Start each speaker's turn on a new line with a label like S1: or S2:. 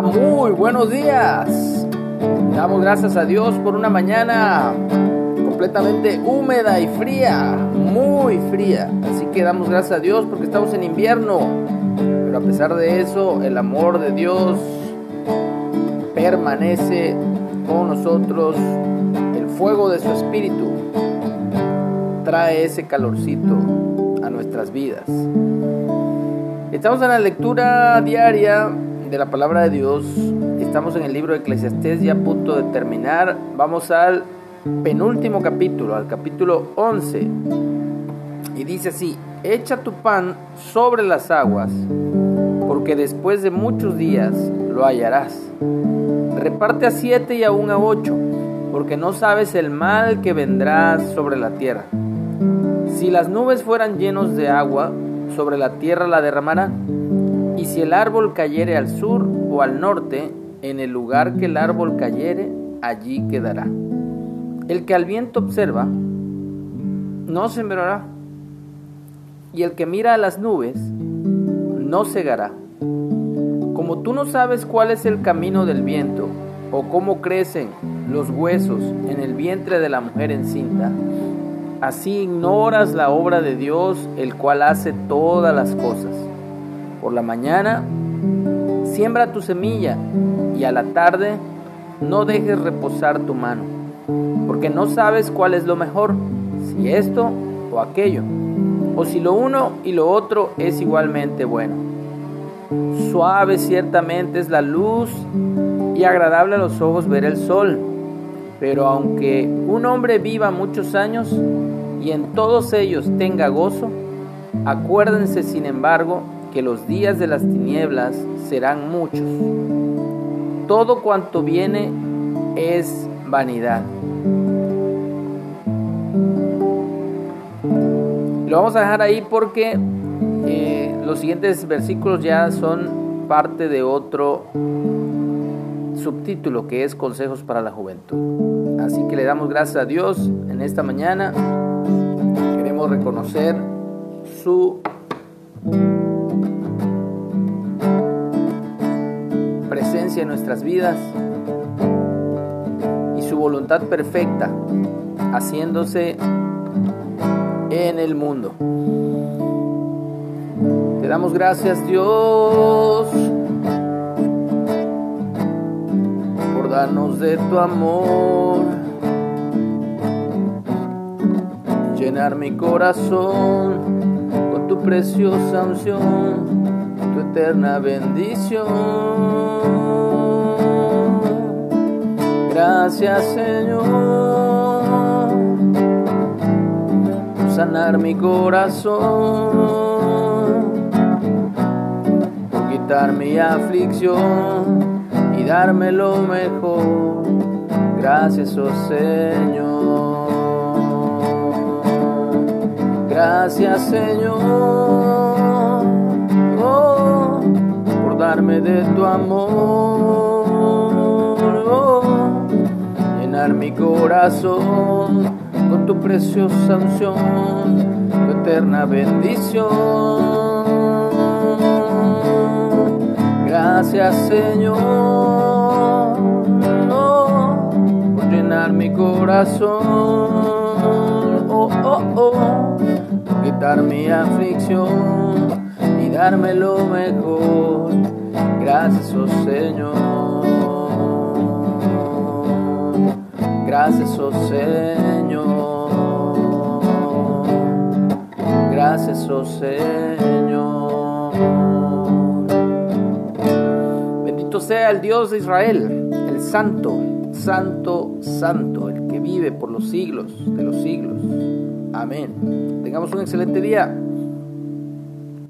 S1: Muy buenos días. Damos gracias a Dios por una mañana completamente húmeda y fría, muy fría. Así que damos gracias a Dios porque estamos en invierno. Pero a pesar de eso, el amor de Dios permanece con nosotros. El fuego de su espíritu trae ese calorcito a nuestras vidas. Estamos en la lectura diaria de la palabra de Dios. Estamos en el libro de Eclesiastés ya a punto de terminar. Vamos al penúltimo capítulo, al capítulo 11. Y dice así, echa tu pan sobre las aguas, porque después de muchos días lo hallarás. Reparte a siete y aún a ocho, porque no sabes el mal que vendrá sobre la tierra. Si las nubes fueran llenos de agua, sobre la tierra la derramarán. Y si el árbol cayere al sur o al norte, en el lugar que el árbol cayere, allí quedará. El que al viento observa, no sembrará. Y el que mira a las nubes, no cegará. Como tú no sabes cuál es el camino del viento, o cómo crecen los huesos en el vientre de la mujer encinta, Así ignoras la obra de Dios, el cual hace todas las cosas. Por la mañana, siembra tu semilla y a la tarde no dejes reposar tu mano, porque no sabes cuál es lo mejor, si esto o aquello, o si lo uno y lo otro es igualmente bueno. Suave ciertamente es la luz y agradable a los ojos ver el sol, pero aunque un hombre viva muchos años, y en todos ellos tenga gozo, acuérdense sin embargo que los días de las tinieblas serán muchos. Todo cuanto viene es vanidad. Lo vamos a dejar ahí porque eh, los siguientes versículos ya son parte de otro subtítulo que es Consejos para la Juventud. Así que le damos gracias a Dios en esta mañana reconocer su nuestras vidas y su voluntad perfecta haciéndose en el mundo. Te damos gracias Dios por darnos de tu amor llenar mi corazón con tu preciosa unción, tu eterna bendición. Gracias Señor por sanar mi corazón, por quitar mi aflicción y darme lo mejor. Gracias, oh Señor. Gracias Señor oh, por darme de tu amor, llenar mi corazón con tu preciosa unción, tu eterna bendición. Gracias Señor por llenar mi corazón. Oh, oh, oh quitar mi aflicción y darme lo mejor. Gracias, oh Señor. Gracias, oh Señor. Gracias, oh Señor. Bendito sea el Dios de Israel, el Santo, Santo, Santo, el que vive por los siglos de los siglos. Amén. Tengamos un excelente día.